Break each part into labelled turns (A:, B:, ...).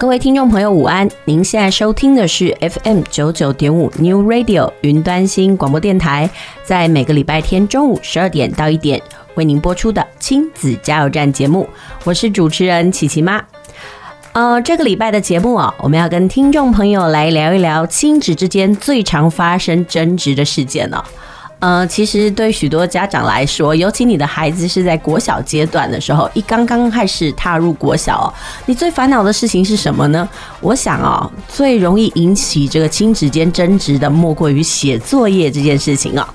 A: 各位听众朋友，午安！您现在收听的是 FM 九九点五 New Radio 云端新广播电台，在每个礼拜天中午十二点到一点为您播出的亲子加油站节目。我是主持人琪琪妈。呃，这个礼拜的节目啊，我们要跟听众朋友来聊一聊亲子之间最常发生争执的事件呢。呃，其实对许多家长来说，尤其你的孩子是在国小阶段的时候，一刚刚开始踏入国小，你最烦恼的事情是什么呢？我想啊，最容易引起这个亲子间争执的，莫过于写作业这件事情啊。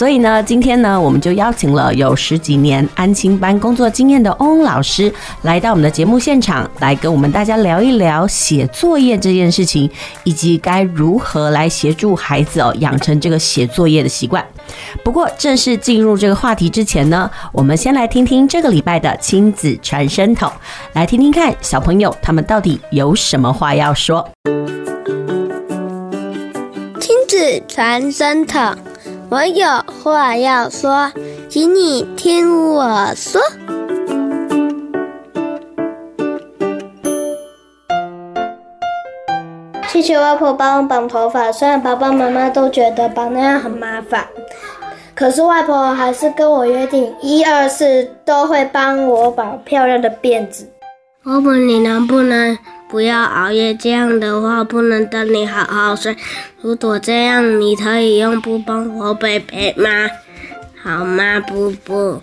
A: 所以呢，今天呢，我们就邀请了有十几年安亲班工作经验的翁老师来到我们的节目现场，来跟我们大家聊一聊写作业这件事情，以及该如何来协助孩子哦养成这个写作业的习惯。不过，正式进入这个话题之前呢，我们先来听听这个礼拜的亲子传声筒，来听听看小朋友他们到底有什么话要说。
B: 亲子传声筒。我有话要说，请你听我说。谢谢外婆帮我绑头发，虽然爸爸妈妈都觉得绑那样很麻烦，可是外婆还是跟我约定，一二四都会帮我绑漂亮的辫子。婆婆，你能不能？不要熬夜，这样的话不能等你好好睡。如果这样，你可以用布帮我背背吗？好吗，布布？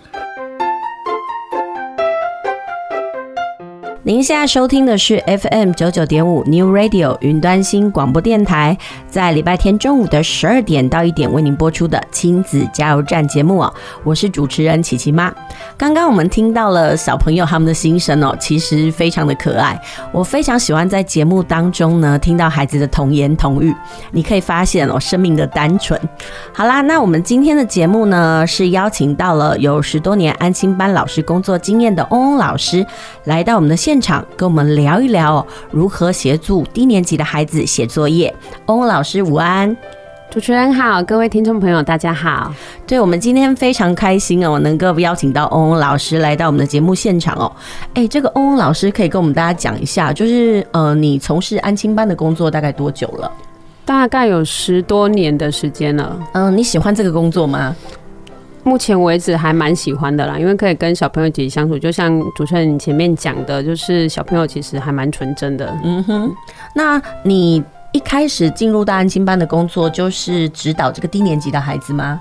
A: 您现在收听的是 FM 九九点五 New Radio 云端新广播电台，在礼拜天中午的十二点到一点为您播出的亲子加油站节目哦，我是主持人琪琪妈。刚刚我们听到了小朋友他们的心声哦，其实非常的可爱。我非常喜欢在节目当中呢听到孩子的童言童语，你可以发现哦生命的单纯。好啦，那我们今天的节目呢是邀请到了有十多年安心班老师工作经验的翁翁老师来到我们的现场跟我们聊一聊如何协助低年级的孩子写作业。翁翁老师午安，
C: 主持人好，各位听众朋友大家好。
A: 对，我们今天非常开心哦，能够邀请到翁翁老师来到我们的节目现场哦。哎，这个翁翁老师可以跟我们大家讲一下，就是呃，你从事安亲班的工作大概多久了？
C: 大概有十多年的时间了。
A: 嗯、呃，你喜欢这个工作吗？
C: 目前为止还蛮喜欢的啦，因为可以跟小朋友一起相处，就像主持人你前面讲的，就是小朋友其实还蛮纯真的。
A: 嗯哼，那你一开始进入到安亲班的工作，就是指导这个低年级的孩子吗？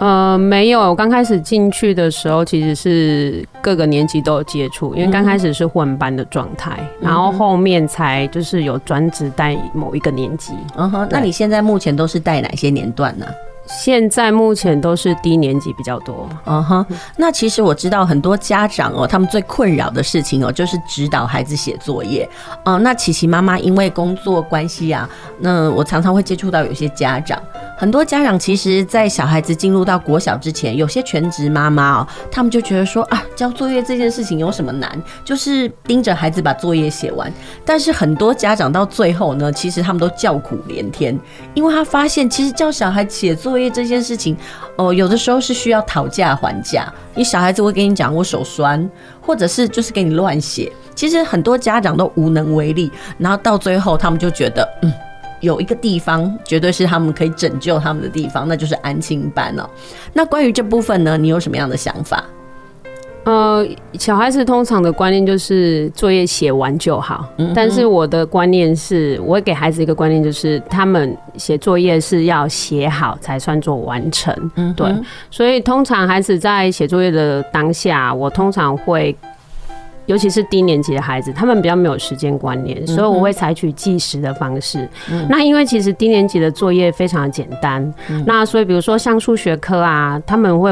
C: 呃，没有，我刚开始进去的时候其实是各个年级都有接触，因为刚开始是混班的状态，嗯，然后后面才就是有专职带某一个年级。
A: 嗯哼，那你现在目前都是带哪些年段呢？
C: 现在目前都是低年级比较多，
A: 嗯哼。那其实我知道很多家长哦，他们最困扰的事情哦，就是指导孩子写作业。哦，那琪琪妈妈因为工作关系啊，那我常常会接触到有些家长，很多家长其实，在小孩子进入到国小之前，有些全职妈妈哦，他们就觉得说啊，交作业这件事情有什么难，就是盯着孩子把作业写完。但是很多家长到最后呢，其实他们都叫苦连天，因为他发现其实教小孩写作。作业这件事情，哦，有的时候是需要讨价还价。你小孩子会跟你讲我手酸，或者是就是给你乱写。其实很多家长都无能为力，然后到最后他们就觉得，嗯，有一个地方绝对是他们可以拯救他们的地方，那就是安亲班了。那关于这部分呢，你有什么样的想法？
C: 呃，小孩子通常的观念就是作业写完就好，嗯，但是我的观念是，我会给孩子一个观念，就是他们写作业是要写好才算做完成，嗯，对，所以通常孩子在写作业的当下，我通常会，尤其是低年级的孩子，他们比较没有时间观念，所以我会采取计时的方式。嗯，那因为其实低年级的作业非常的简单，嗯，那所以比如说像数学科啊，他们会。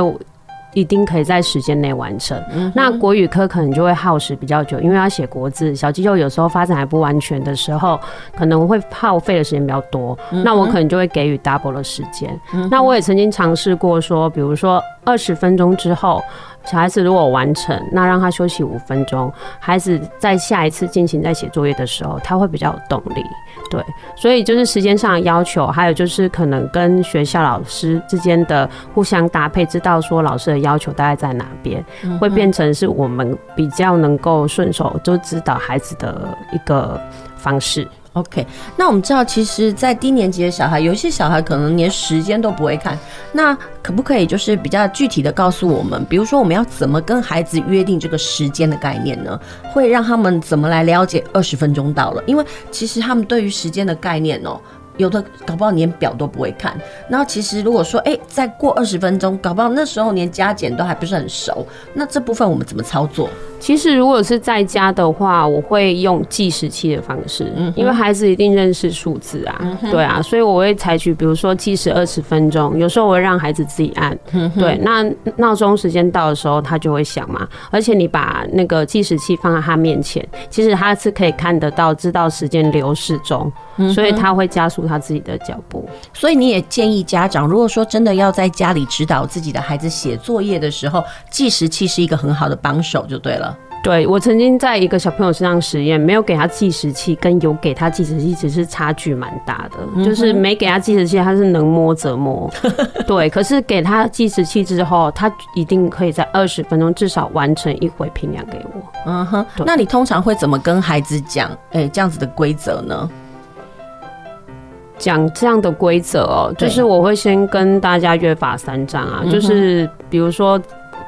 C: 一定可以在时间内完成。那国语科可能就会耗时比较久，因为要写国字，小肌肉有时候发展还不完全的时候，可能会耗费的时间比较多。那我可能就会给予 double 的时间。那我也曾经尝试过说，比如说二十分钟之后。小孩子如果完成，那让他休息五分钟。孩子在下一次进行在写作业的时候，他会比较有动力。对，所以就是时间上的要求，还有就是可能跟学校老师之间的互相搭配，知道说老师的要求大概在哪边，会变成是我们比较能够顺手就指导孩子的一个方式。
A: OK，那我们知道，其实，在低年级的小孩，有一些小孩可能连时间都不会看。那可不可以就是比较具体的告诉我们，比如说我们要怎么跟孩子约定这个时间的概念呢？会让他们怎么来了解二十分钟到了？因为其实他们对于时间的概念哦。有的搞不好连表都不会看，然后其实如果说哎、再过二十分钟，搞不好那时候连加减都还不是很熟，那这部分我们怎么操作？
C: 其实如果是在家的话，我会用计时器的方式，嗯，因为孩子一定认识数字啊，嗯，对啊，所以我会采取比如说计时二十分钟，有时候我会让孩子自己按，嗯，对，那闹钟时间到的时候他就会响嘛，而且你把那个计时器放在他面前，其实他是可以看得到，知道时间流逝中。所以他会加速他自己的脚步。
A: 所以你也建议家长，如果说真的要在家里指导自己的孩子写作业的时候，计时器是一个很好的帮手，就对了。
C: 对，我曾经在一个小朋友身上实验，没有给他计时器，跟有给他计时器，其实差距蛮大的。就是没给他计时器，他是能摸则摸。对，可是给他计时器之后，他一定可以在二十分钟至少完成一回评量给我。
A: 嗯哼，那你通常会怎么跟孩子讲？哎，这样子的规则呢？
C: 讲这样的规则哦，就是我会先跟大家约法三章啊，就是比如说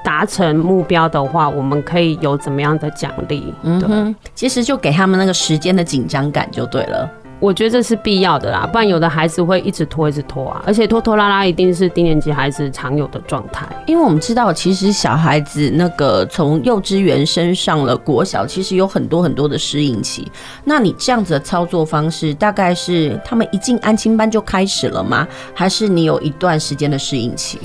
C: 达成目标的话，我们可以有怎么样的奖励？嗯哼，
A: 其实就给他们那个时间的紧张感就对了。
C: 我觉得这是必要的啦，不然有的孩子会一直拖，一直拖啊，而且拖拖拉拉一定是低年级孩子常有的状态。
A: 因为我们知道，其实小孩子那个从幼稚园升上了国小，其实有很多很多的适应期。那你这样子的操作方式，大概是他们一进安亲班就开始了吗？还是你有一段时间的适应期？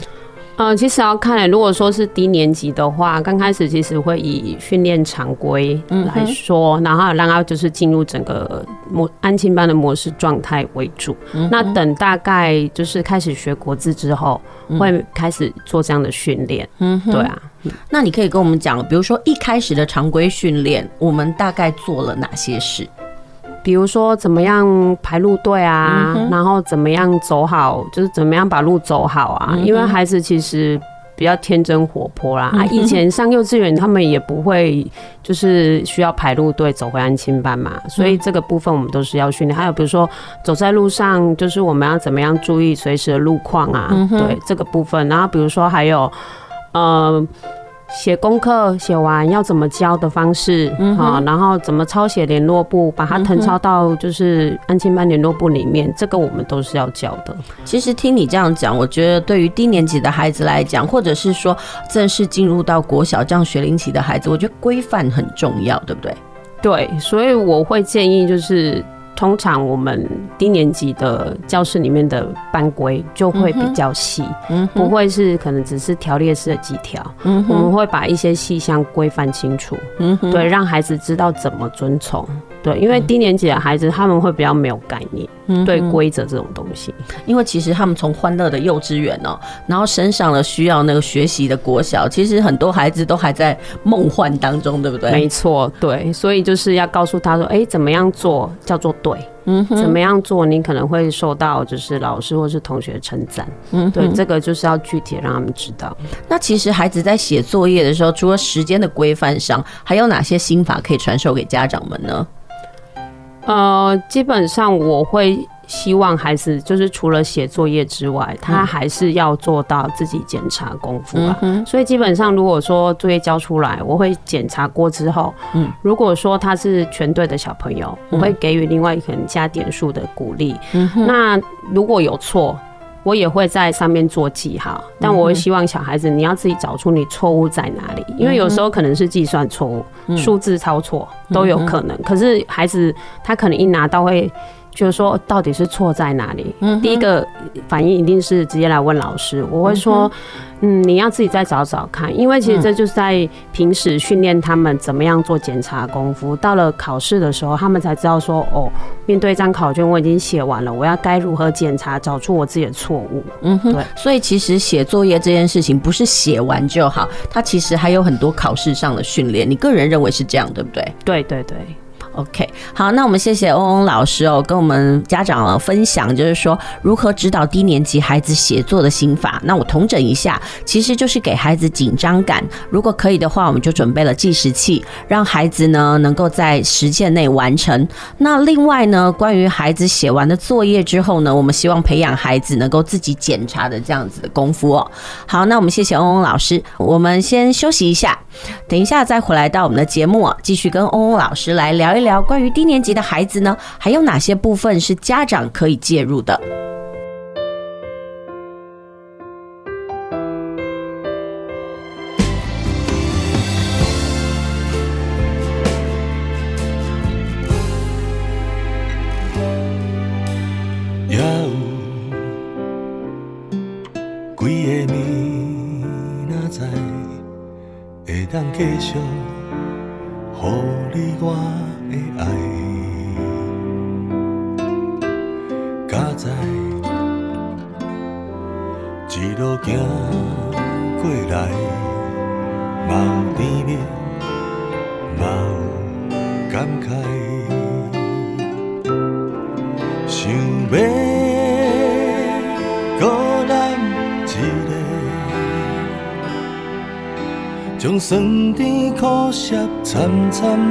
C: 嗯，其实要看，如果说是低年级的话，刚开始其实会以训练常规来说，然后让他就是进入整个模安亲班的模式状态为主。那等大概就是开始学国字之后，会开始做这样的训练。嗯，对啊。
A: 那你可以跟我们讲，比如说一开始的常规训练，我们大概做了哪些事？
C: 比如说怎么样排路队啊，嗯，然后怎么样走好，就是怎么样把路走好啊。嗯，因为孩子其实比较天真活泼啦，嗯，啊，以前上幼稚园他们也不会就是需要排路队走回安亲班嘛，所以这个部分我们都是要训练。还有比如说走在路上，就是我们要怎么样注意随时的路况啊，嗯，对这个部分。然后比如说还有，呃。写功课写完要怎么教的方式，嗯，好，然后怎么抄写联络簿，把它誊抄到就是安亲班联络簿里面，这个我们都是要教的。
A: 其实听你这样讲，我觉得对于低年级的孩子来讲，或者是说正式进入到国小这样学龄期的孩子，我觉得规范很重要，对不对？
C: 对，所以我会建议就是。通常我们低年级的教室里面的班规就会比较细，嗯，不会是可能只是条列式的几条，嗯，我们会把一些细项规范清楚，嗯，对，让孩子知道怎么遵从。对，因为低年级的孩子他们会比较没有概念，嗯、对规则这种东西。
A: 因为其实他们从欢乐的幼稚园哦，然后升上了需要那个学习的国小，其实很多孩子都还在梦幻当中，对不对？
C: 没错，对，所以就是要告诉他说，哎、欸，怎么样做叫做对，嗯，怎么样做你可能会受到就是老师或是同学称赞，嗯，对，这个就是要具体让他们知道。
A: 那其实孩子在写作业的时候，除了时间的规范上，还有哪些心法可以传授给家长们呢？
C: 呃，基本上我会希望孩子就是除了写作业之外，他还是要做到自己检查功夫啊。所以基本上，如果说作业交出来，我会检查过之后，嗯，如果说他是全对的小朋友，我会给予另外一个人加点数的鼓励。那如果有错，我也会在上面做记号，但我会希望小孩子你要自己找出你错误在哪里，因为有时候可能是计算错误、数字抄错都有可能。可是孩子他可能一拿到会就是说到底是错在哪里？嗯，第一个反应一定是直接来问老师。我会说，嗯，你要自己再找找看，因为其实这就是在平时训练他们怎么样做检查功夫。到了考试的时候，他们才知道说，哦，面对一张考卷，我已经写完了，我要该如何检查，找出我自己的错误。
A: 嗯哼，对。所以其实写作业这件事情不是写完就好，它其实还有很多考试上的训练。你个人认为是这样，对不对？
C: 对对对。
A: OK，好，那我们谢谢翁翁老师哦，跟我们家长分享，就是说如何指导低年级孩子写作的心法。那我统整一下，其实就是给孩子紧张感。如果可以的话，我们就准备了计时器，让孩子呢能够在时限内完成。那另外呢，关于孩子写完的作业之后呢，我们希望培养孩子能够自己检查的这样子的功夫哦。好，那我们谢谢翁翁老师，我们先休息一下，等一下再回来到我们的节目，继续跟翁翁老师来聊一聊。关于低年级的孩子呢，还有哪些部分是家长可以介入？的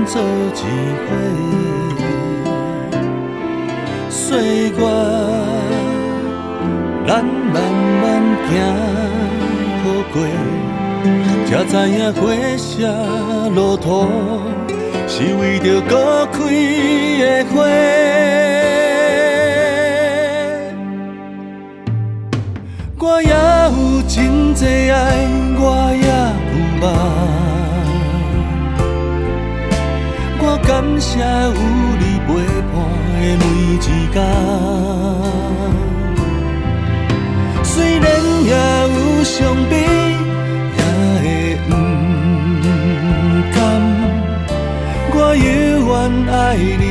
D: 做一回，岁月咱慢慢行好过，才知影花谢路途是为着搁有你陪伴的每一天，虽然也有伤悲，也会不甘，我永远爱你，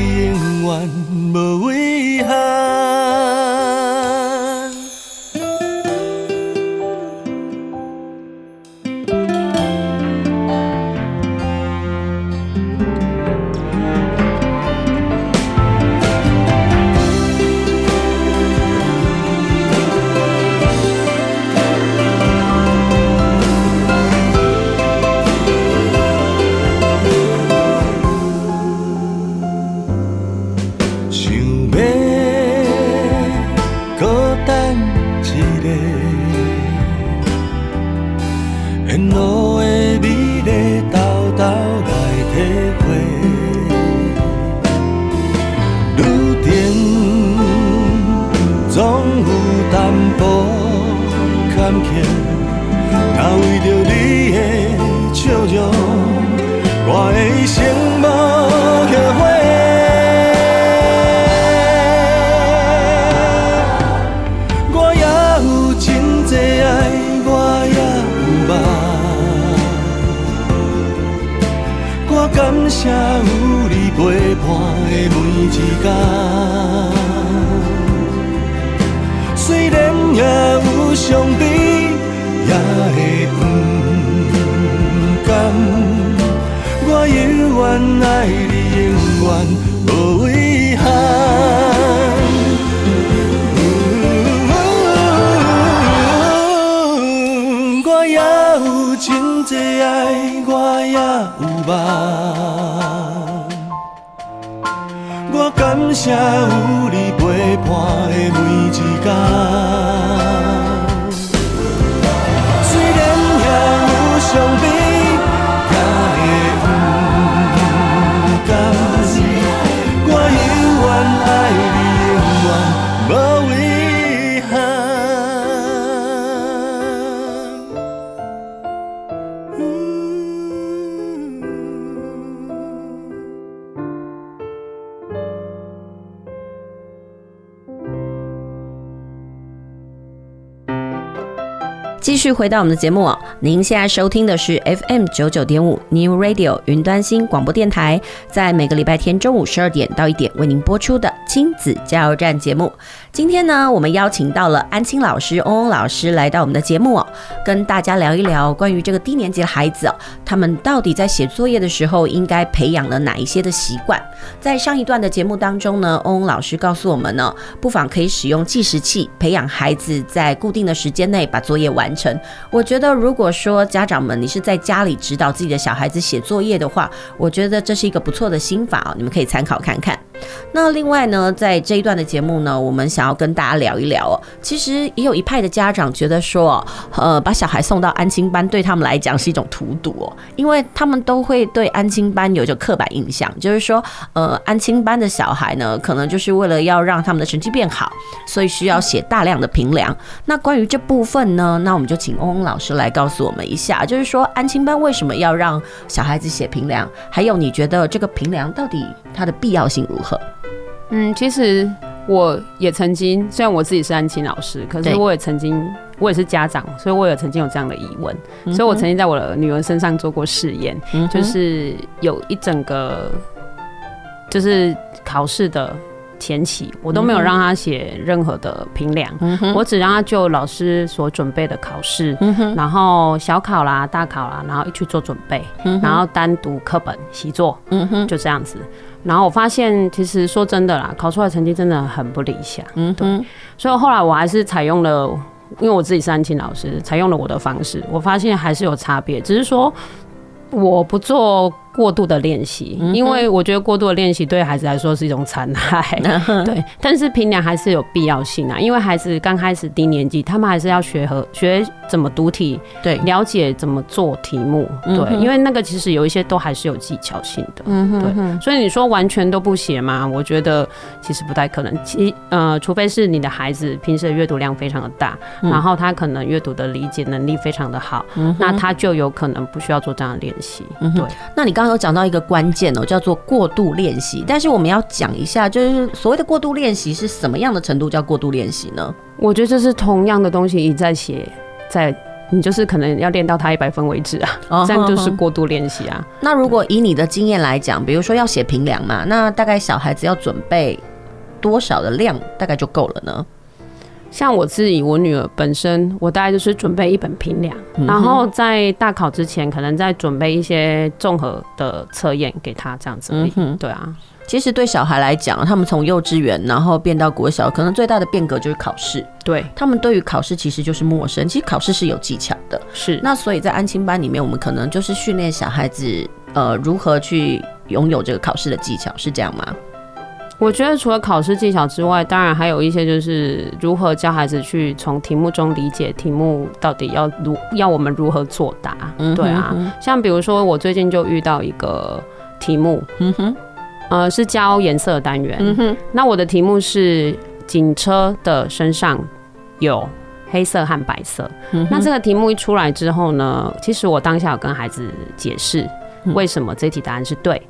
A: 继续回到我们的节目，您现在收听的是 FM 九九点五 New Radio 云端新广播电台，在每个礼拜天中午十二点到一点为您播出的亲子加油站节目。今天呢，我们邀请到了安亲老师翁翁老师来到我们的节目哦，跟大家聊一聊关于这个低年级的孩子哦，他们到底在写作业的时候应该培养了哪一些的习惯？在上一段的节目当中呢，翁翁老师告诉我们呢，不妨可以使用计时器培养孩子在固定的时间内把作业完成。我觉得，如果说家长们你是在家里指导自己的小孩子写作业的话，我觉得这是一个不错的心法哦，你们可以参考看看。那另外呢，在这一段的节目呢，我们想要跟大家聊一聊哦。其实也有一派的家长觉得说，呃，把小孩送到安亲班对他们来讲是一种荼毒哦，因为他们都会对安亲班有着刻板印象，就是说，呃，安亲班的小孩呢，可能就是为了要让他们的成绩变好，所以需要写大量的评量。那关于这部分呢，那我们就请翁翁老师来告诉我们一下，就是说安亲班为什么要让小孩子写评量，还有你觉得这个评量到底它的必要性如何？
C: 嗯，其实我也曾经，虽然我自己是安亲老师，可是我也曾经，我也是家长，所以我也曾经有这样的疑问，嗯、所以我曾经在我的女儿身上做过试验，嗯、就是有一整个就是考试的前期，我都没有让她写任何的评量，嗯、我只让她就老师所准备的考试，嗯、然后小考啦、大考啦，然后一起做准备，嗯、然后单独课本习作，嗯、就这样子。然后我发现，其实说真的啦，考出来成绩真的很不理想。嗯，对。所以后来我还是采用了，因为我自己是安琴老师，采用了我的方式。我发现还是有差别，只是说我不做。过度的练习，因为我觉得过度的练习对孩子来说是一种残害。对，但是平量还是有必要性啊，因为孩子刚开始低年级，他们还是要学和学怎么读题，对，了解怎么做题目，对，因为那个其实有一些都还是有技巧性的，对。所以你说完全都不写嘛？我觉得其实不太可能。其呃，除非是你的孩子平时的阅读量非常的大，然后他可能阅读的理解能力非常的好，那他就有可能不需要做这样的练习。对，
A: 那你刚。有讲到一个关键哦，叫做过度练习。但是我们要讲一下，就是所谓的过度练习是什么样的程度叫过度练习呢？
C: 我觉得这是同样的东西一再写，在你就是可能要练到它一百分为止啊，这样就是过度练习啊。
A: 那如果以你的经验来讲，比如说要写平量嘛，那大概小孩子要准备多少的量，大概就够了呢？
C: 像我自己，我女儿本身，我大概就是准备一本评量，嗯、然后在大考之前，可能再准备一些综合的测验给她，这样子。嗯、哼对啊，
A: 其实对小孩来讲，他们从幼稚园然后变到国小，可能最大的变革就是考试。
C: 对，
A: 他们对于考试其实就是陌生。其实考试是有技巧的。
C: 是。
A: 那所以在安亲班里面，我们可能就是训练小孩子，呃，如何去拥有这个考试的技巧，是这样吗？
C: 我觉得除了考试技巧之外，当然还有一些就是如何教孩子去从题目中理解题目到底要如要我们如何作答。对啊，像比如说我最近就遇到一个题目，嗯哼，呃，是教颜色的单元。嗯哼，那我的题目是警车的身上有黑色和白色。嗯，那这个题目一出来之后呢，其实我当下有跟孩子解释为什么这题答案是对。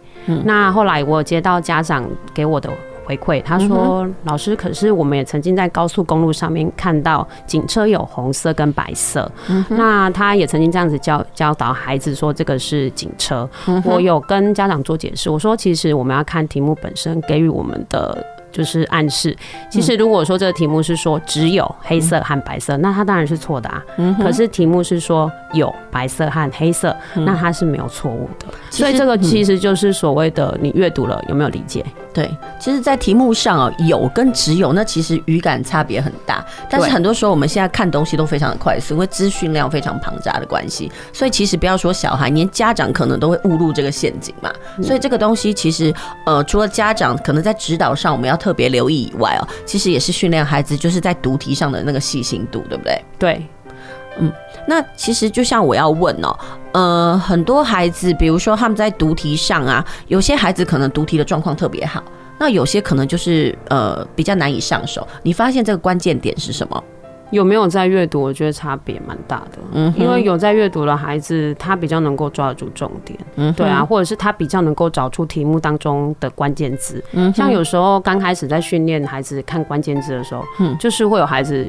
C: 那后来我接到家长给我的回馈，他说：“嗯、老师，可是我们也曾经在高速公路上面看到警车有红色跟白色。嗯、那他也曾经这样子教教导孩子说这个是警车。嗯、我有跟家长做解释，我说其实我们要看题目本身给予我们的。”就是暗示，其实如果说这个题目是说只有黑色和白色，那它当然是错的啊。可是题目是说有白色和黑色，那它是没有错误的。所以这个其实就是所谓的你阅读了有没有理解？
A: 对，其实，在题目上哦，有跟只有，那其实语感差别很大。但是很多时候我们现在看东西都非常的快速，因为资讯量非常庞杂的关系，所以其实不要说小孩，连家长可能都会误入这个陷阱嘛。所以这个东西其实呃，除了家长可能在指导上我们要特别留意以外哦，其实也是训练孩子就是在读题上的那个细心度，对不对？
C: 对，
A: 嗯，那其实就像我要问哦，呃，很多孩子，比如说他们在读题上啊，有些孩子可能读题的状况特别好，那有些可能就是呃比较难以上手。你发现这个关键点是什么？
C: 有没有在阅读？我觉得差别蛮大的。嗯，因为有在阅读的孩子，他比较能够抓得住重点。嗯，对啊，或者是他比较能够找出题目当中的关键字。嗯，像有时候刚开始在训练孩子看关键字的时候，嗯，就是会有孩子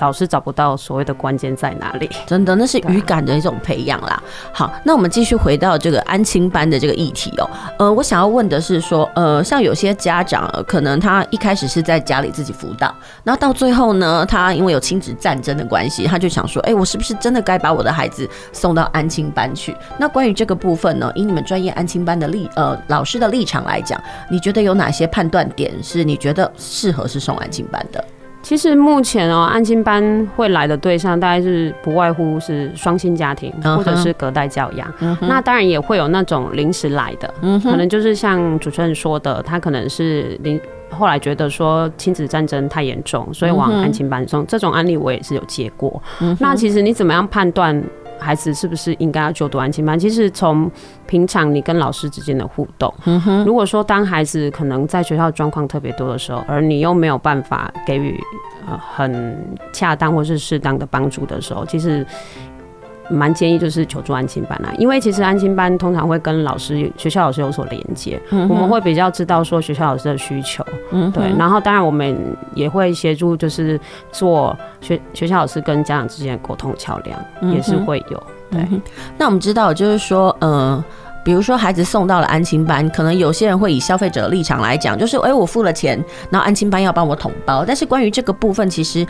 C: 老师找不到所谓的关键在哪里。
A: 真的，那是语感的一种培养啦。好，那我们继续回到这个安亲班的这个议题哦。呃，我想要问的是说，呃，像有些家长可能他一开始是在家里自己辅导，然后到最后呢，他因为有亲子战争的关系，他就想说，哎，我是不是真的该把我的孩子送到安亲班去？那关于这个部分呢，以你们专业安亲班的立呃老师的立场来讲，你觉得有哪些判断点是你觉得适合是送安亲班的？
C: 其实目前哦，安亲班会来的对象大概是不外乎是双薪家庭或者是隔代教养。Uh huh. 那当然也会有那种临时来的，uh huh. 可能就是像主持人说的，他可能是临后来觉得说亲子战争太严重，所以往安亲班送。Uh huh. 这种案例我也是有接过。Uh. 那其实你怎么样判断？孩子是不是应该要就读安亲班？其实从平常你跟老师之间的互动，如果说当孩子可能在学校状况特别多的时候，而你又没有办法给予呃很恰当或是适当的帮助的时候，其实。蛮建议就是求助安亲班啦，因为其实安亲班通常会跟老师、学校老师有所连接，嗯、我们会比较知道说学校老师的需求，嗯，对，然后当然我们也会协助，就是做学学校老师跟家长之间的沟通桥梁，嗯、也是会有。对，
A: 那我们知道就是说，呃，比如说孩子送到了安亲班，可能有些人会以消费者的立场来讲，就是哎、欸，我付了钱，然后安亲班要帮我统包，但是关于这个部分，其实。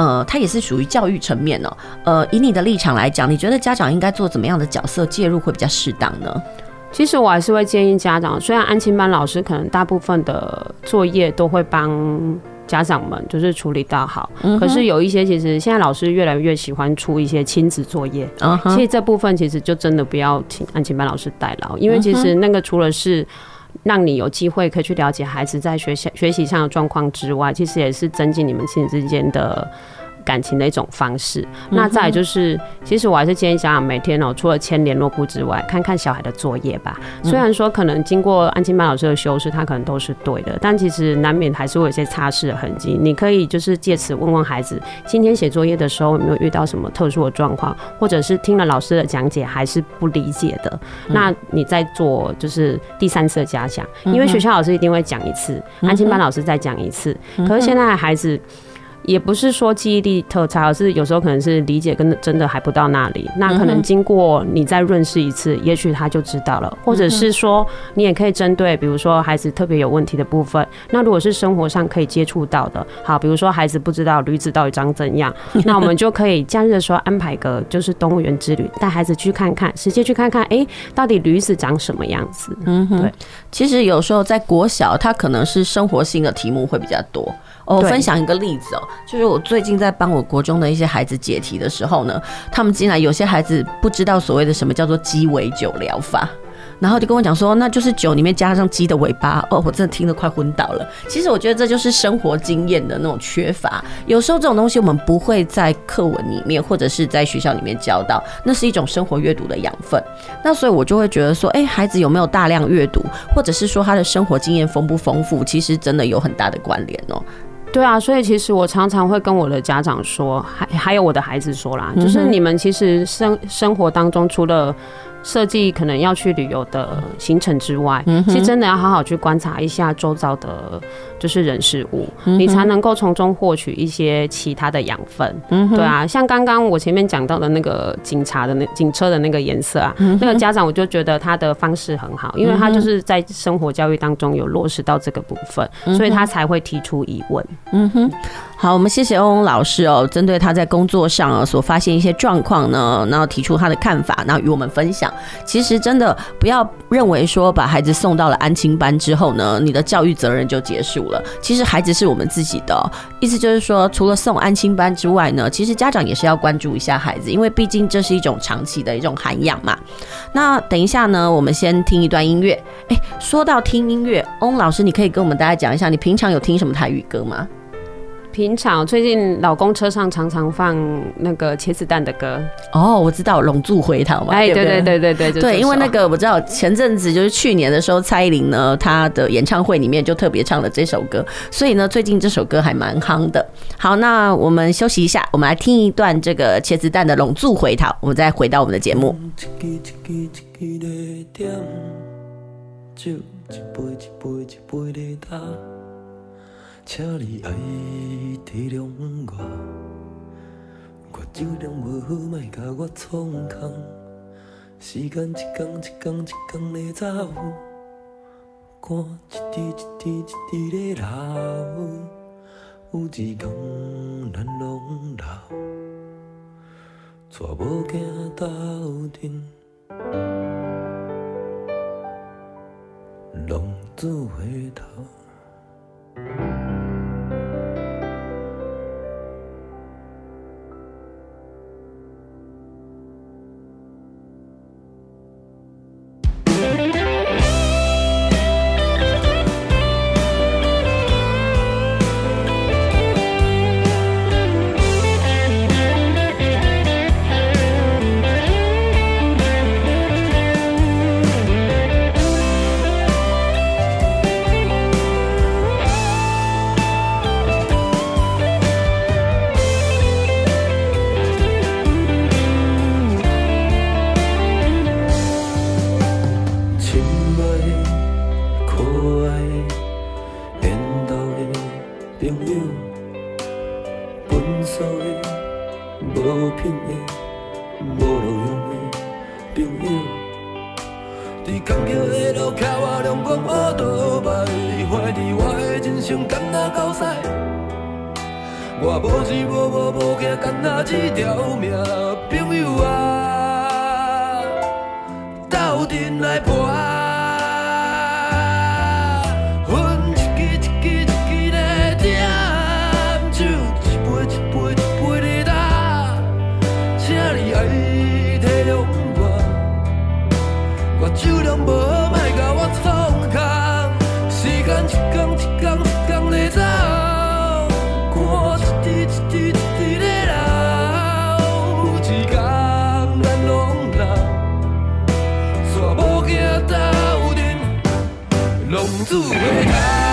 A: 呃，它也是属于教育层面哦。呃，以你的立场来讲，你觉得家长应该做怎么样的角色介入会比较适当呢？
C: 其实我还是会建议家长，虽然安亲班老师可能大部分的作业都会帮家长们就是处理到好，嗯、可是有一些其实现在老师越来越喜欢出一些亲子作业，其实这部分其实就真的不要请安亲班老师代劳，因为其实那个除了是。让你有机会可以去了解孩子在学习学习上的状况之外，其实也是增进你们亲子之间的。感情的一种方式。那再就是，其实我还是建议家长每天哦，除了签联络簿之外，看看小孩的作业吧。虽然说可能经过安亲班老师的修饰，他可能都是对的，但其实难免还是会有一些擦拭的痕迹。你可以就是借此问问孩子，今天写作业的时候有没有遇到什么特殊的状况，或者是听了老师的讲解还是不理解的，那你再做就是第三次的加强，因为学校老师一定会讲一次，安亲班老师再讲一次。可是现在的孩子。也不是说记忆力特差，而是有时候可能是理解跟真的还不到那里。那可能经过你再认识一次，也许他就知道了。或者是说，你也可以针对，比如说孩子特别有问题的部分，那如果是生活上可以接触到的，好，比如说孩子不知道驴子到底长怎样，那我们就可以假日的时候安排个就是动物园之旅，带孩子去看看，直接去看看，哎，到底驴子长什么样子？嗯哼，对。
A: 其实有时候在国小，它可能是生活性的题目会比较多。我分享一个例子哦，就是我最近在帮我国中的一些孩子解题的时候呢，他们进来有些孩子不知道所谓的什么叫做鸡尾酒疗法。然后就跟我讲说，那就是酒里面加上鸡的尾巴哦，我真的听得快昏倒了。其实我觉得这就是生活经验的那种缺乏。有时候这种东西我们不会在课文里面或者是在学校里面教到，那是一种生活阅读的养分。那所以我就会觉得说，哎，孩子有没有大量阅读，或者是说他的生活经验丰不丰富，其实真的有很大的关联哦。
C: 对啊，所以其实我常常会跟我的家长说，还还有我的孩子说啦，就是你们其实生生活当中除了。设计可能要去旅游的行程之外，嗯、其实真的要好好去观察一下周遭的，就是人事物，嗯、你才能够从中获取一些其他的养分。对啊，像刚刚我前面讲到的那个警察的那警车的那个颜色啊，那个家长我就觉得他的方式很好，因为他就是在生活教育当中有落实到这个部分，所以他才会提出疑问。嗯哼。好，我们谢谢欧欧老师哦。针对他在工作上啊所发现一些状况呢，然后提出他的看法，然后与我们分享。其实真的不要认为说把孩子送到了安亲班之后呢，你的教育责任就结束了。其实孩子是我们自己的，意思就是说，除了送安亲班之外呢，其实家长也是要关注一下孩子，因为毕竟这是一种长期的一种涵养嘛。那等一下呢，我们先听一段音乐。哎，说到听音乐，欧欧老师，你可以跟我们大家讲一下，你平常有听什么台语歌吗？平常最近老公车上常常放那个茄子蛋的歌
A: 哦，我知道《拢住回头》嘛，
C: 哎，对对对对对
A: 对，因为那个我知道前阵子就是去年的时候，蔡依林呢她的演唱会里面就特别唱了这首歌，所以呢最近这首歌还蛮夯的。好，那我们休息一下，我们来听一段这个茄子蛋的《拢住回头》，我们再回到我们的节目。
D: 请你爱体谅我，我
E: 酒量无好，莫甲我创空。时间一天一天一天的走，汗一滴一滴一滴的流，有一天咱拢老，带某囝斗阵，浪子回头。
A: 浪子回头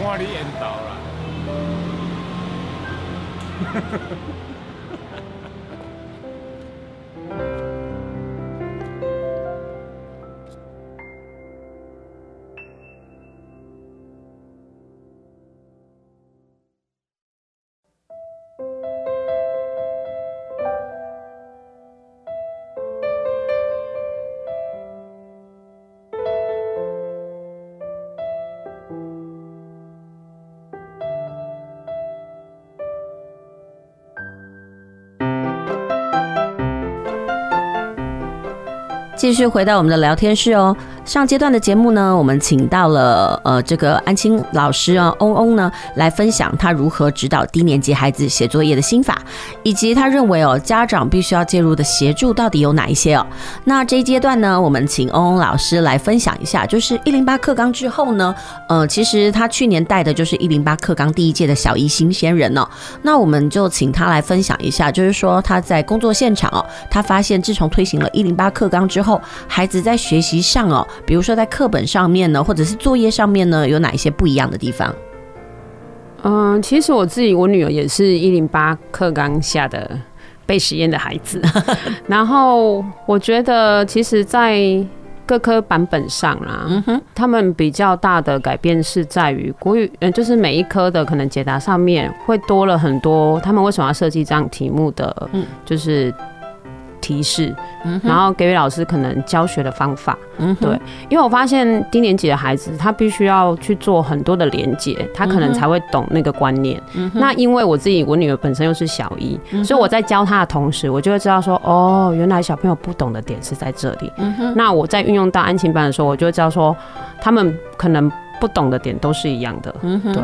A: 看你引导啦。继续回到我们的聊天室哦。上阶段的节目呢，我们请到了呃这个安青老师啊，翁翁呢来分享他如何指导低年级孩子写作业的心法，以及他认为哦家长必须要介入的协助到底有哪一些哦。那这一阶段呢，我们请翁翁老师来分享一下，就是一零八课纲之后呢，呃，其实他去年带的就是一零八课纲第一届的小一新鲜人哦。那我们就请他来分享一下，就是说他在工作现场哦，他发现自从推行了一零八课纲之后，孩子在学习上哦。比如说在课本上面呢，或者是作业上面呢，有哪一些不一样的地方？
C: 嗯，其实我自己，我女儿也是一零八课纲下的被实验的孩子。然后我觉得，其实，在各科版本上啦，嗯哼，他们比较大的改变是在于国语，嗯，就是每一科的可能解答上面会多了很多。他们为什么要设计这样题目的？嗯，就是。提示，然后给予老师可能教学的方法，嗯，对，因为我发现低年级的孩子他必须要去做很多的连接，他可能才会懂那个观念。嗯，那因为我自己我女儿本身又是小一，所以我在教她的同时，我就会知道说，哦，原来小朋友不懂的点是在这里。嗯，那我在运用到安亲班的时候，我就会知道说，他们可能不懂的点都是一样的。对，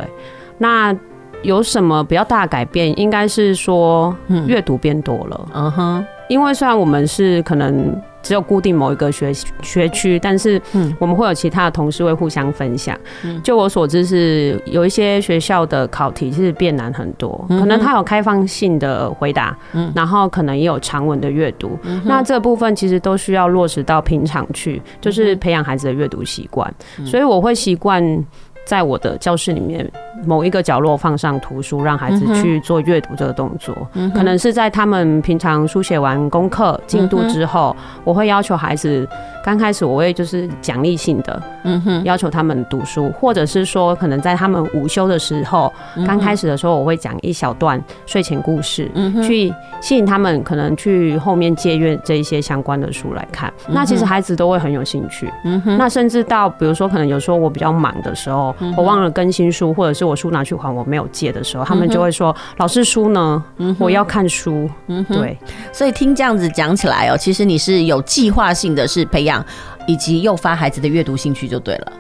C: 那有什么比较大的改变？应该是说阅读变多了。嗯哼。因为虽然我们是可能只有固定某一个学学区，但是我们会有其他的同事会互相分享。嗯就我所知是有一些学校的考题其实变难很多，可能它有开放性的回答，嗯然后可能也有长文的阅读。那这部分其实都需要落实到平常去，就是培养孩子的阅读习惯。所以我会习惯。在我的教室里面某一个角落放上图书，让孩子去做阅读这个动作。可能是在他们平常书写完功课进度之后，我会要求孩子。刚开始我会就是奖励性的，嗯哼，要求他们读书，或者是说可能在他们午休的时候，刚开始的时候我会讲一小段睡前故事，嗯哼，去吸引他们可能去后面借阅这一些相关的书来看。那其实孩子都会很有兴趣，嗯哼。那甚至到比如说可能有时候我比较忙的时候，我忘了更新书，或者是我书拿去还我没有借的时候，他们就会说：“老师书呢？我要看书。”嗯，对。
A: 所以听这样子讲起来哦，其实你是有计划性的是培养。以及诱发孩子的阅读兴趣就对了，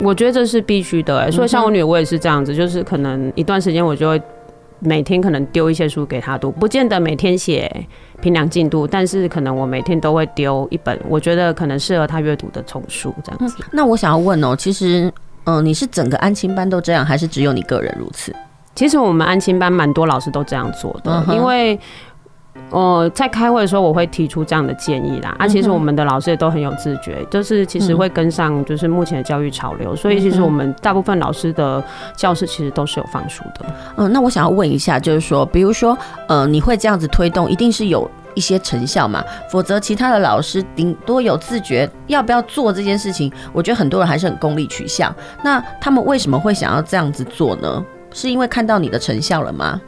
C: 我觉得这是必须的。所以像我女儿，我也是这样子，就是可能一段时间我就会每天可能丢一些书给她读，不见得每天写评量进度，但是可能我每天都会丢一本我觉得可能适合她阅读的丛书这样子。
A: 那我想要问哦，其实嗯，你是整个安亲班都这样，还是只有你个人如此？
C: 其实我们安亲班蛮多老师都这样做的，因为。呃，在开会的时候，我会提出这样的建议啦。啊，其实我们的老师也都很有自觉，就是其实会跟上就是目前的教育潮流，所以其实我们大部分老师的教室其实都是有放书的。
A: 嗯，那我想要问一下，就是说，比如说，呃，你会这样子推动，一定是有一些成效嘛？否则，其他的老师顶多有自觉，要不要做这件事情？我觉得很多人还是很功利取向。那他们为什么会想要这样子做呢？是因为看到你的成效了吗？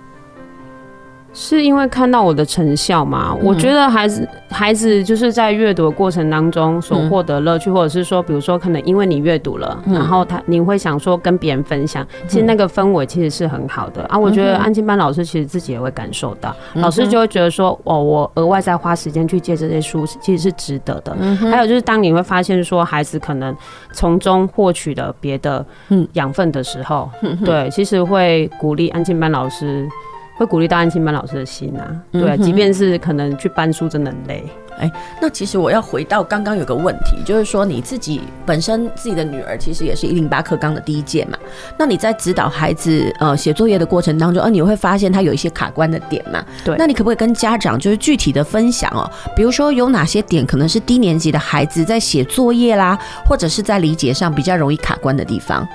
C: 是因为看到我的成效吗？我觉得孩子孩子就是在阅读的过程当中所获得乐趣，或者是说，比如说可能因为你阅读了，然后他你会想说跟别人分享，其实那个氛围其实是很好的啊。我觉得安静班老师其实自己也会感受到，老师就会觉得说，哦，我额外再花时间去借这些书，其实是值得的。还有就是当你会发现说孩子可能从中获取了别的养分的时候，对，其实会鼓励安静班老师。会鼓励到安心班老师的心啊，对啊，即便是可能去搬书真的很累。
A: 哎，那其实我要回到刚刚有个问题，就是说你自己本身自己的女儿其实也是一零八课纲的第一届嘛，那你在指导孩子呃写作业的过程当中，呃你会发现他有一些卡关的点嘛？对，那你可不可以跟家长就是具体的分享哦？比如说有哪些点可能是低年级的孩子在写作业啦，或者是在理解上比较容易卡关的地方？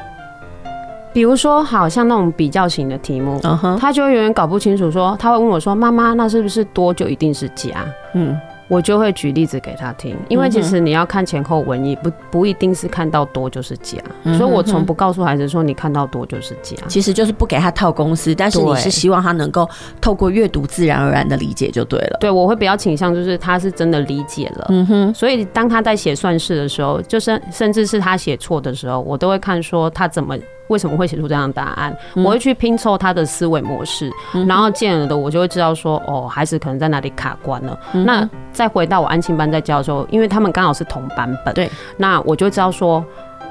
C: 比如说，好像那种比较型的题目，他就会永远搞不清楚。说他会问我说：“妈妈，那是不是多就一定是加？”嗯。我就会举例子给他听，因为其实你要看前后文意，不不一定是看到多就是假，所以我从不告诉孩子说你看到多就是假，
A: 其实就是不给他套公式，但是你是希望他能够透过阅读自然而然的理解就对了。
C: 对，我会比较倾向就是他是真的理解了，嗯哼，所以当他在写算式的时候，就是甚至是他写错的时候，我都会看说他怎么为什么会写出这样的答案，我会去拼凑他的思维模式，然后见了的我就会知道说哦，孩子可能在哪里卡关了，那。再回到我安庆班在教的时候，因为他们刚好是同版本，对，那我就知道说，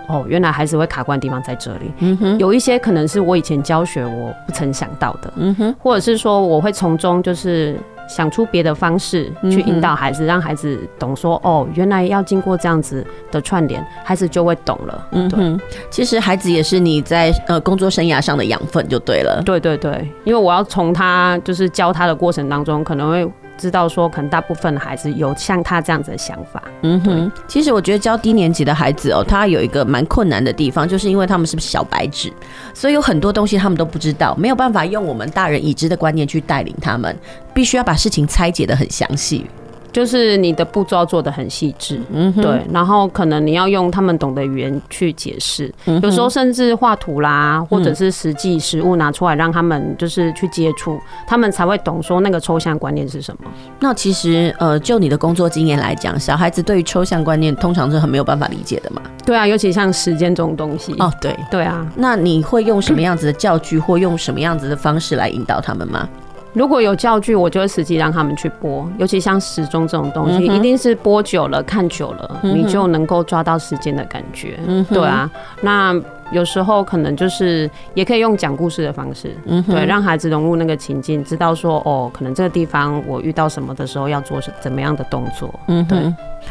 C: 哦，原来孩子会卡关的地方在这里。嗯哼，有一些可能是我以前教学我不曾想到的，嗯哼，或者是说我会从中就是。想出别的方式去引导孩子，让孩子懂说哦，原来要经过这样子的串联，孩子就会懂了。嗯对，
A: 其实孩子也是你在呃工作生涯上的养分，就对了。
C: 对对对，因为我要从他就是教他的过程当中，可能会知道说，可能大部分的孩子有像他这样子的想法。
F: 嗯哼，其实我觉得教低年级的孩子哦、喔，他有一个蛮困难的地方，就是因为他们是小白纸，所以有很多东西他们都不知道，没有办法用我们大人已知的观念去带领他们，必须要把事情拆解的很详细。
C: 就是你的步骤做的很细致，嗯，对，然后可能你要用他们懂的语言去解释，有时候甚至画图啦，或者是实际实物拿出来让他们就是去接触，他们才会懂说那个抽象观念是什么。
F: 那其实呃，就你的工作经验来讲，小孩子对于抽象观念通常是很没有办法理解的嘛？
C: 对啊，尤其像时间这种东西。
F: 哦，对，
C: 对啊。
F: 那你会用什么样子的教具或用什么样子的方式来引导他们吗？
C: 如果有教具，我就会实际让他们去播，尤其像时钟这种东西，一定是播久了、看久了，你就能够抓到时间的感觉。对啊，那。有时候可能就是也可以用讲故事的方式，嗯，对，让孩子融入那个情境，知道说哦，可能这个地方我遇到什么的时候要做怎么样的动作，嗯，对。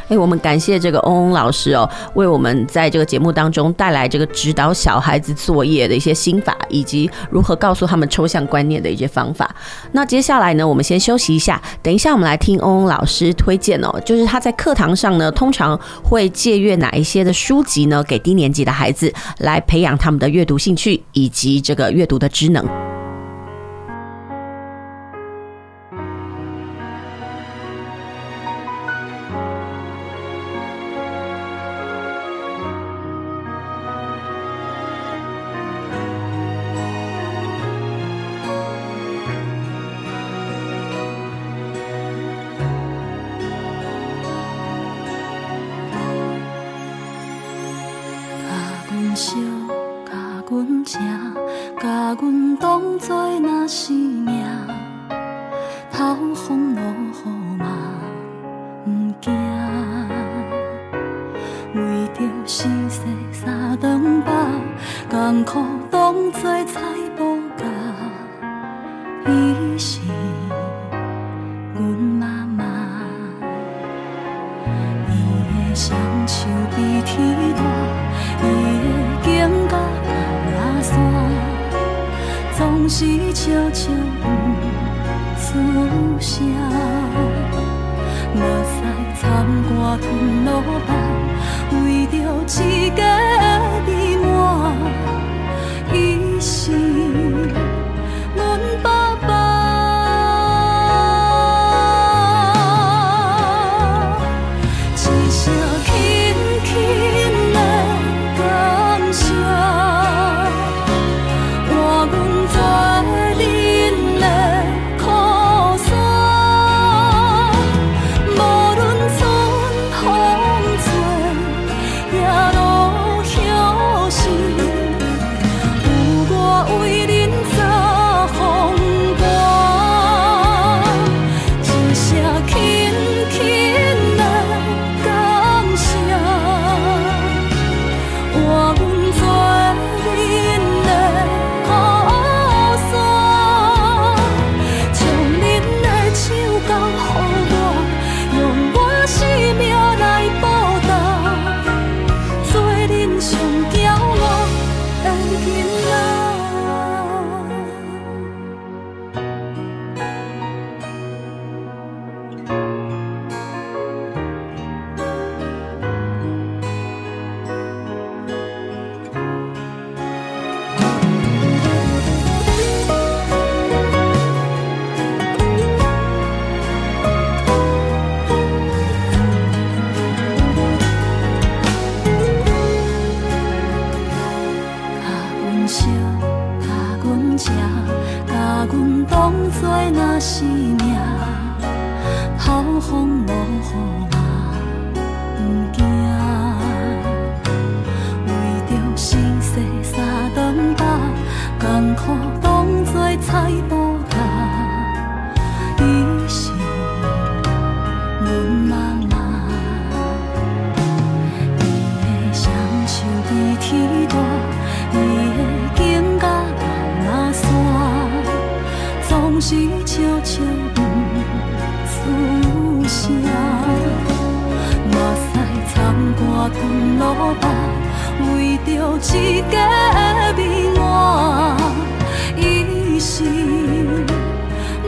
F: 哎，我们感谢这个翁翁老师哦，为我们在这个节目当中带来这个指导小孩子作业的一些心法，以及如何告诉他们抽象观念的一些方法。那接下来呢，我们先休息一下，等一下我们来听翁翁老师推荐哦，就是他在课堂上呢，通常会借阅哪一些的书籍呢，给低年级的孩子来。培养他们的阅读兴趣以及这个阅读的知能。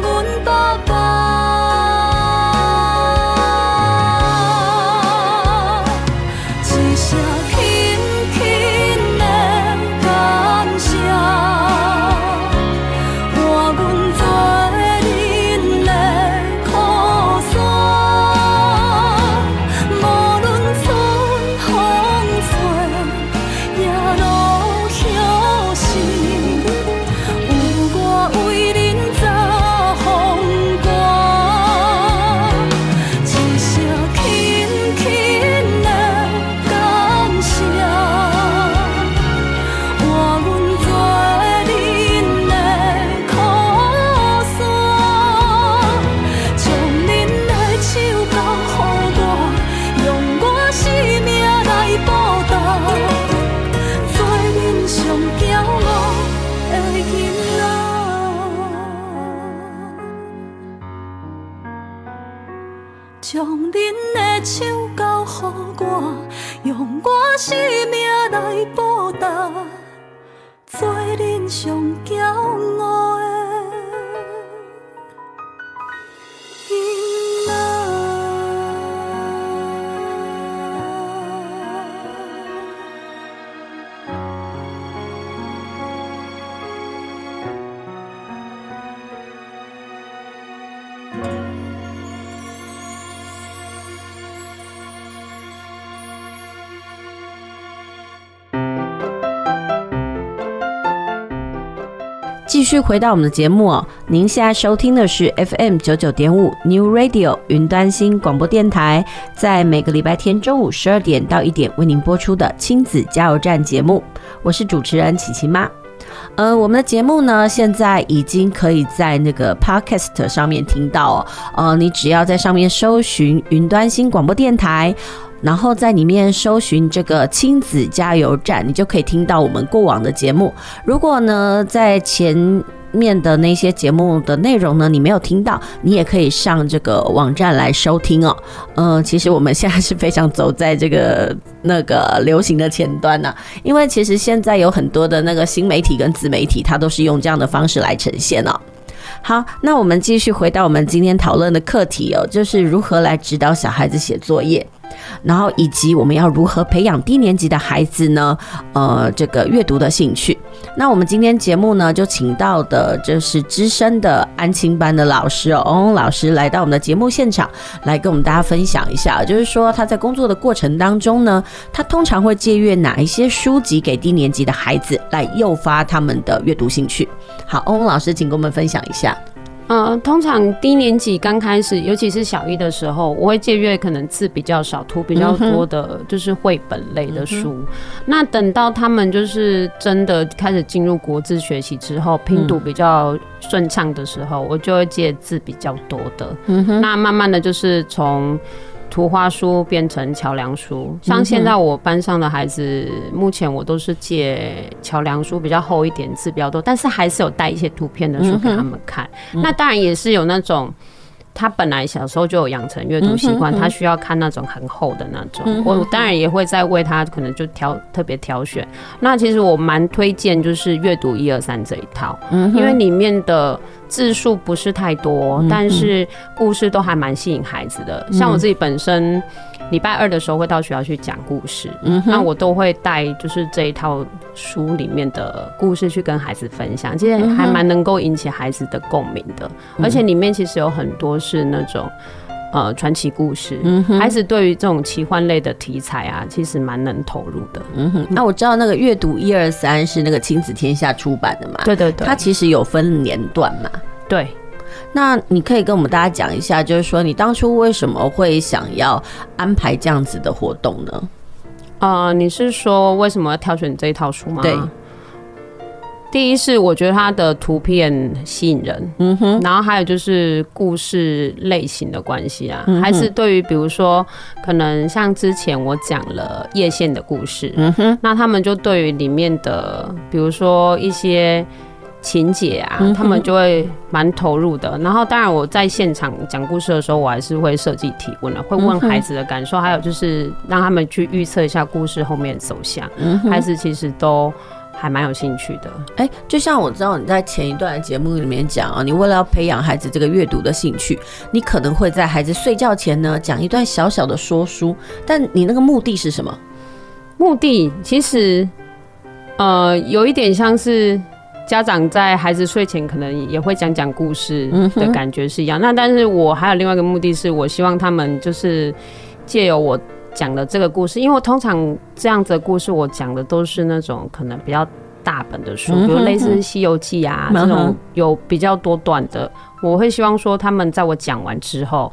G: 阮爸爸。
A: 继续回到我们的节目哦，您现在收听的是 FM 九九点五 New Radio 云端新广播电台，在每个礼拜天中午十二点到一点为您播出的亲子加油站节目，我是主持人琪琪妈。呃，我们的节目呢，现在已经可以在那个 Podcast 上面听到哦。呃，你只要在上面搜寻云端新广播电台。然后在里面搜寻这个亲子加油站，你就可以听到我们过往的节目。如果呢，在前面的那些节目的内容呢，你没有听到，你也可以上这个网站来收听哦。嗯、其实我们现在是非常走在这个那个流行的前端呢、因为其实现在有很多的那个新媒体跟自媒体，它都是用这样的方式来呈现哦。好，那我们继续回到我们今天讨论的课题哦，就是如何来指导小孩子写作业。然后以及我们要如何培养低年级的孩子呢？呃，这个阅读的兴趣。那我们今天节目呢，就请到的就是资深的安亲班的老师哦，翁翁老师来到我们的节目现场，来跟我们大家分享一下，就是说他在工作的过程当中呢，他通常会借阅哪一些书籍给低年级的孩子，来诱发他们的阅读兴趣。好，翁翁老师，请跟我们分享一下。
C: 呃，通常低年级刚开始，尤其是小一的时候，我会借阅可能字比较少、图比较多的，就是绘本类的书。嗯、那等到他们就是真的开始进入国字学习之后，拼读比较顺畅的时候，我就会借字比较多的。嗯、那慢慢的就是从。图画书变成桥梁书，像现在我班上的孩子，目前我都是借桥梁书，比较厚一点，字比较多，但是还是有带一些图片的书给他们看。那当然也是有那种。他本来小时候就有养成阅读习惯，他需要看那种很厚的那种。我当然也会再为他可能就挑特别挑选。那其实我蛮推荐就是阅读一二三这一套，因为里面的字数不是太多，但是故事都还蛮吸引孩子的。像我自己本身。礼拜二的时候会到学校去讲故事，嗯，那我都会带就是这一套书里面的故事去跟孩子分享，其实还蛮能够引起孩子的共鸣的，而且里面其实有很多是那种呃传奇故事，嗯，孩子对于这种奇幻类的题材啊，其实蛮能投入的。嗯哼，
A: 那我知道那个阅读一二三是那个亲子天下出版的嘛？
C: 对对对，
A: 它其实有分年段嘛？
C: 对。
A: 那你可以跟我们大家讲一下，就是说你当初为什么会想要安排这样子的活动呢？
C: 呃，你是说为什么要挑选这一套书吗？
A: 对，
C: 第一是我觉得它的图片吸引人，嗯哼，然后还有就是故事类型的关系啊，嗯，还是对于比如说可能像之前我讲了叶县的故事，嗯哼，那他们就对于里面的比如说一些。情节啊，他们就会蛮投入的。然后，当然我在现场讲故事的时候，我还是会设计提问了，会问孩子的感受，还有就是让他们去预测一下故事后面走向。嗯孩子其实都还蛮有兴趣的。
A: 哎，就像我知道你在前一段节目里面讲啊，你为了要培养孩子这个阅读的兴趣，你可能会在孩子睡觉前呢讲一段小小的说书。但你那个目的是什么？
C: 目的其实呃有一点像是。家长在孩子睡前可能也会讲讲故事的感觉是一样。那但是我还有另外一个目的是，我希望他们就是借由我讲的这个故事，因为我通常这样子的故事，我讲的都是那种可能比较大本的书，比如类似《西游记》啊这种有比较多段的。我会希望说，他们在我讲完之后，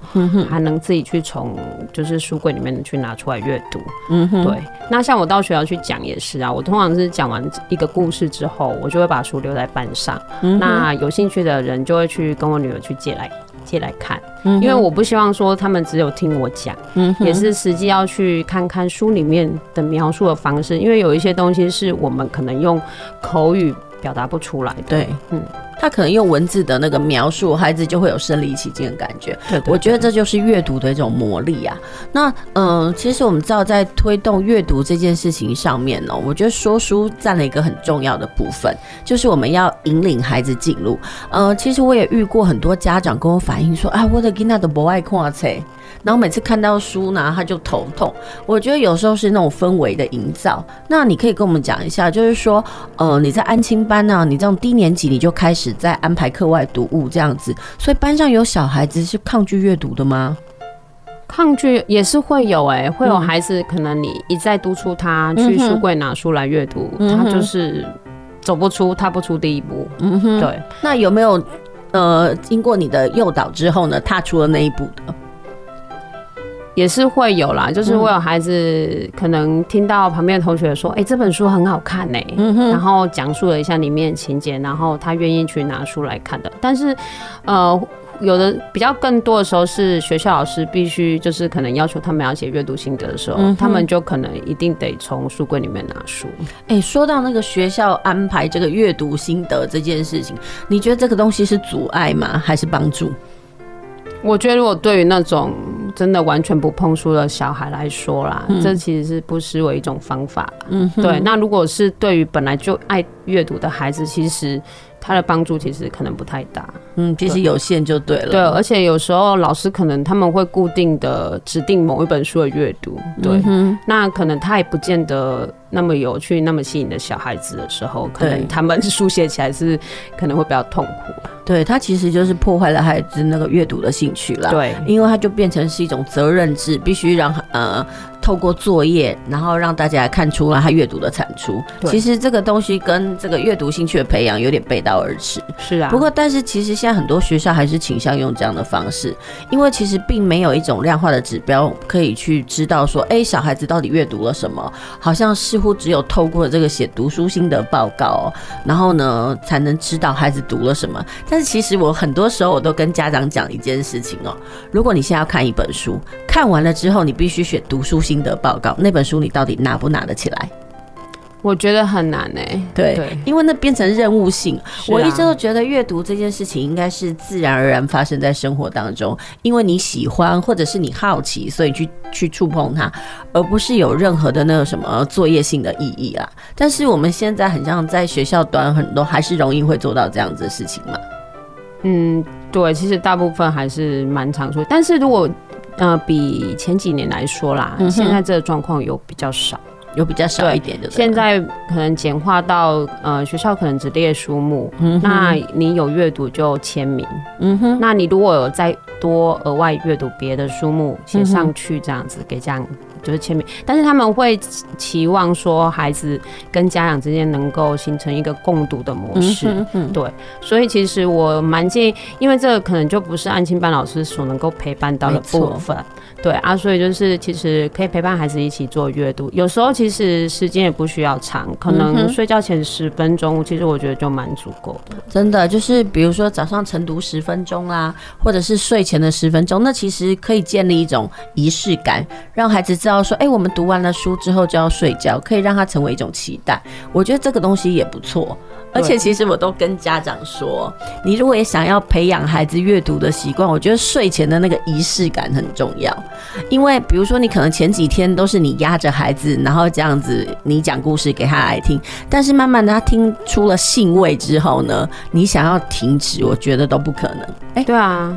C: 还能自己去从就是书柜里面去拿出来阅读。嗯哼，对。那像我到学校去讲也是啊，我通常是讲完一个故事之后，我就会把书留在班上。嗯。那有兴趣的人就会去跟我女儿去借来借来看。嗯。因为我不希望说他们只有听我讲，嗯，也是实际要去看看书里面的描述的方式，因为有一些东西是我们可能用口语表达不出来的。
A: 对，嗯。他可能用文字的那个描述，孩子就会有身临其境的感觉。
C: 对，对，对，
A: 我觉得这就是阅读的一种魔力啊。那嗯、呃，其实我们知道，在推动阅读这件事情上面呢，我觉得说书占了一个很重要的部分，就是我们要引领孩子进入。呃，其实我也遇过很多家长跟我反映说，啊，我的囡仔都不爱看册。然后每次看到书呢，他就头痛。我觉得有时候是那种氛围的营造。那你可以跟我们讲一下，就是说，呃，你在安亲班呢、啊，你这种低年级你就开始在安排课外读物这样子，所以班上有小孩子是抗拒阅读的吗？
C: 抗拒也是会有哎、欸，会有孩子可能你一再督促他去书柜拿书来阅读，嗯、他就是走不出、踏不出第一步。嗯哼，对。
A: 那有没有呃，经过你的诱导之后呢，踏出了那一步的？
C: 也是会有啦，就是会有孩子可能听到旁边的同学说：“哎、欸，这本书很好看呢、欸。嗯”然后讲述了一下里面的情节，然后他愿意去拿书来看的。但是，呃，有的比较更多的时候是学校老师必须就是可能要求他们要写阅读心得的时候，嗯、他们就可能一定得从书柜里面拿书。
A: 哎、欸，说到那个学校安排这个阅读心得这件事情，你觉得这个东西是阻碍吗？还是帮助？
C: 我觉得，如果对于那种真的完全不碰书的小孩来说啦，嗯、这其实是不失为一种方法。嗯，对。那如果是对于本来就爱阅读的孩子，其实他的帮助其实可能不太大。
A: 嗯，其实有限就对了。
C: 对，而且有时候老师可能他们会固定的指定某一本书的阅读。对、嗯，那可能他也不见得那么有趣、那么吸引的小孩子的时候，可能他们书写起来是可能会比较痛苦。
A: 对，他其实就是破坏了孩子那个阅读的兴趣了。对，因为他就变成是一种责任制，必须让呃。透过作业，然后让大家看出了他阅读的产出。其实这个东西跟这个阅读兴趣的培养有点背道而驰。
C: 是啊。
A: 不过，但是其实现在很多学校还是倾向用这样的方式，因为其实并没有一种量化的指标可以去知道说，哎，小孩子到底阅读了什么？好像似乎只有透过这个写读书心得报告，然后呢，才能知道孩子读了什么。但是其实我很多时候我都跟家长讲一件事情哦，如果你现在要看一本书，看完了之后你必须写读书心得。心得报告，那本书你到底拿不拿得起来？
C: 我觉得很难呢、欸。
A: 对，因为那变成任务性。啊、我一直都觉得阅读这件事情应该是自然而然发生在生活当中，因为你喜欢或者是你好奇，所以去去触碰它，而不是有任何的那个什么作业性的意义啦。但是我们现在很像在学校端，很多还是容易会做到这样子的事情嘛。
C: 嗯，对，其实大部分还是蛮常说，但是如果。呃，比前几年来说啦，嗯、现在这个状况有比较少，
A: 有比较少一点的。
C: 现在可能简化到呃，学校可能只列书目，嗯、那你有阅读就签名，嗯哼，那你如果有再多额外阅读别的书目写上去，这样子给这样。就是签名，但是他们会期望说孩子跟家长之间能够形成一个共读的模式，对，所以其实我蛮建议，因为这个可能就不是安亲班老师所能够陪伴到的部分，对啊，所以就是其实可以陪伴孩子一起做阅读，有时候其实时间也不需要长，可能睡觉前十分钟，其实我觉得就蛮足够的。
A: 真的，就是比如说早上晨读十分钟啦，或者是睡前的十分钟，那其实可以建立一种仪式感，让孩子知道。说，哎，我们读完了书之后就要睡觉，可以让他成为一种期待。我觉得这个东西也不错。而且其实我都跟家长说，你如果也想要培养孩子阅读的习惯，我觉得睡前的那个仪式感很重要。因为比如说，你可能前几天都是你压着孩子，然后这样子你讲故事给他来听，但是慢慢的他听出了兴味之后呢，你想要停止，我觉得都不可能。
C: 哎，对啊。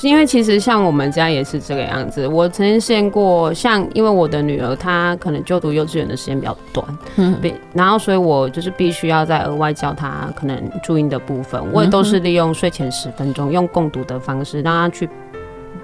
C: 因为其实像我们家也是这个样子，我曾经试验过，像因为我的女儿她可能就读幼稚园的时间比较短，嗯，然后所以我就是必须要再额外教她可能注音的部分，我也都是利用睡前十分钟用共读的方式让她去。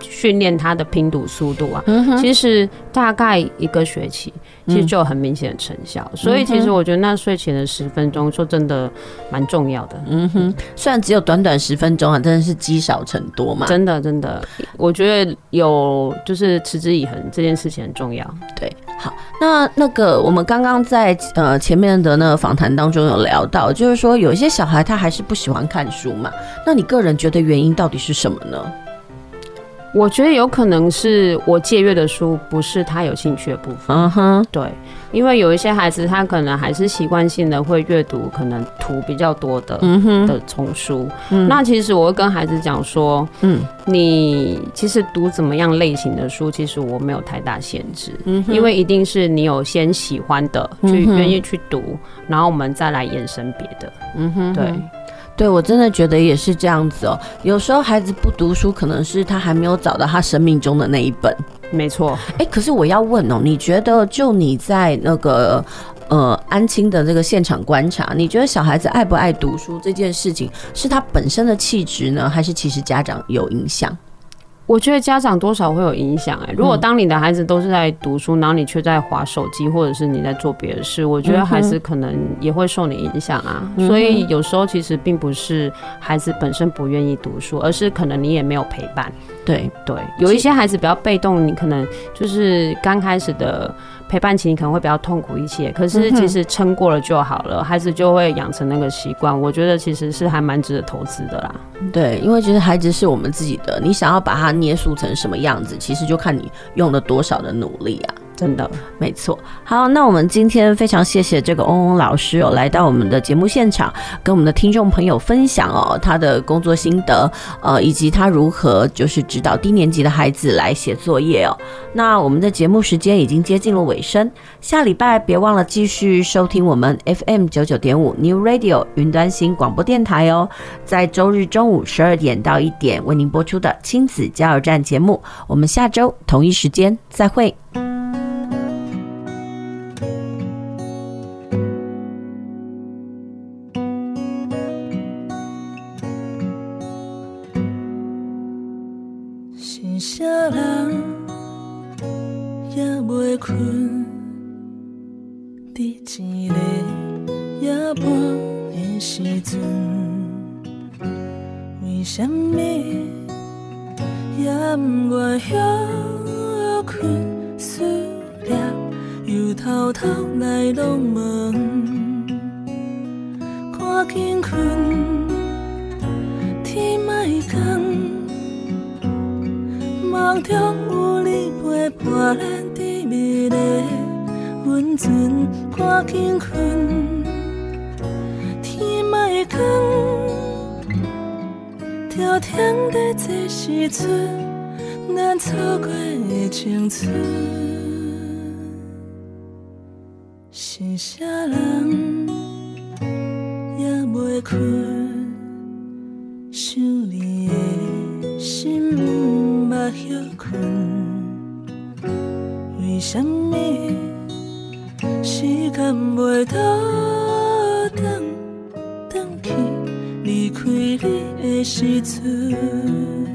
C: 训练他的拼读速度啊，嗯，其实大概一个学期，其实就有很明显的成效，嗯。所以其实我觉得那睡前的十分钟，说真的蛮重要的。
A: 嗯哼，虽然只有短短十分钟啊，真的是积少成多嘛。
C: 真的真的，我觉得有就是持之以恒这件事情很重要。
A: 对，好，那那个我们刚刚在呃前面的那个访谈当中有聊到，就是说有一些小孩他还是不喜欢看书嘛。那你个人觉得原因到底是什么呢？
C: 我觉得有可能是我借阅的书不是他有兴趣的部分。
A: 嗯哼，
C: 对，因为有一些孩子他可能还是习惯性的会阅读可能图比较多的
A: 嗯哼，
C: 的丛书。那其实我会跟孩子讲说，
A: 嗯，
C: 你其实读怎么样类型的书，其实我没有太大限制，因为一定是你有先喜欢的，去愿意去读，然后我们再来延伸别的。
A: 嗯哼，
C: 对。
A: 对，我真的觉得也是这样子哦。有时候孩子不读书，可能是他还没有找到他生命中的那一本。
C: 没错，
A: 哎，可是我要问哦，你觉得就你在那个呃安亲的这个现场观察，你觉得小孩子爱不爱读书这件事情，是他本身的气质呢，还是其实家长有影响？
C: 我觉得家长多少会有影响哎。如果当你的孩子都是在读书，然后你却在划手机，或者是你在做别的事，我觉得孩子可能也会受你影响啊。所以有时候其实并不是孩子本身不愿意读书，而是可能你也没有陪伴。
A: 对
C: 对，有一些孩子比较被动，你可能就是刚开始的陪伴期，你可能会比较痛苦一些。可是其实撑过了就好了，孩子就会养成那个习惯。我觉得其实是还蛮值得投资的啦。
A: 对，因为其实孩子是我们自己的，你想要把他捏塑成什么样子，其实就看你用了多少的努力啊。
C: 真的，
A: 没错。好，那我们今天非常谢谢这个翁翁老师哦，来到我们的节目现场，跟我们的听众朋友分享哦他的工作心得，呃，以及他如何就是指导低年级的孩子来写作业哦。那我们的节目时间已经接近了尾声，下礼拜别忘了继续收听我们 FM 九九点五 New Radio 云端新广播电台哦，在周日中午十二点到一点为您播出的亲子加油站节目，我们下周同一时间再
H: 会。你的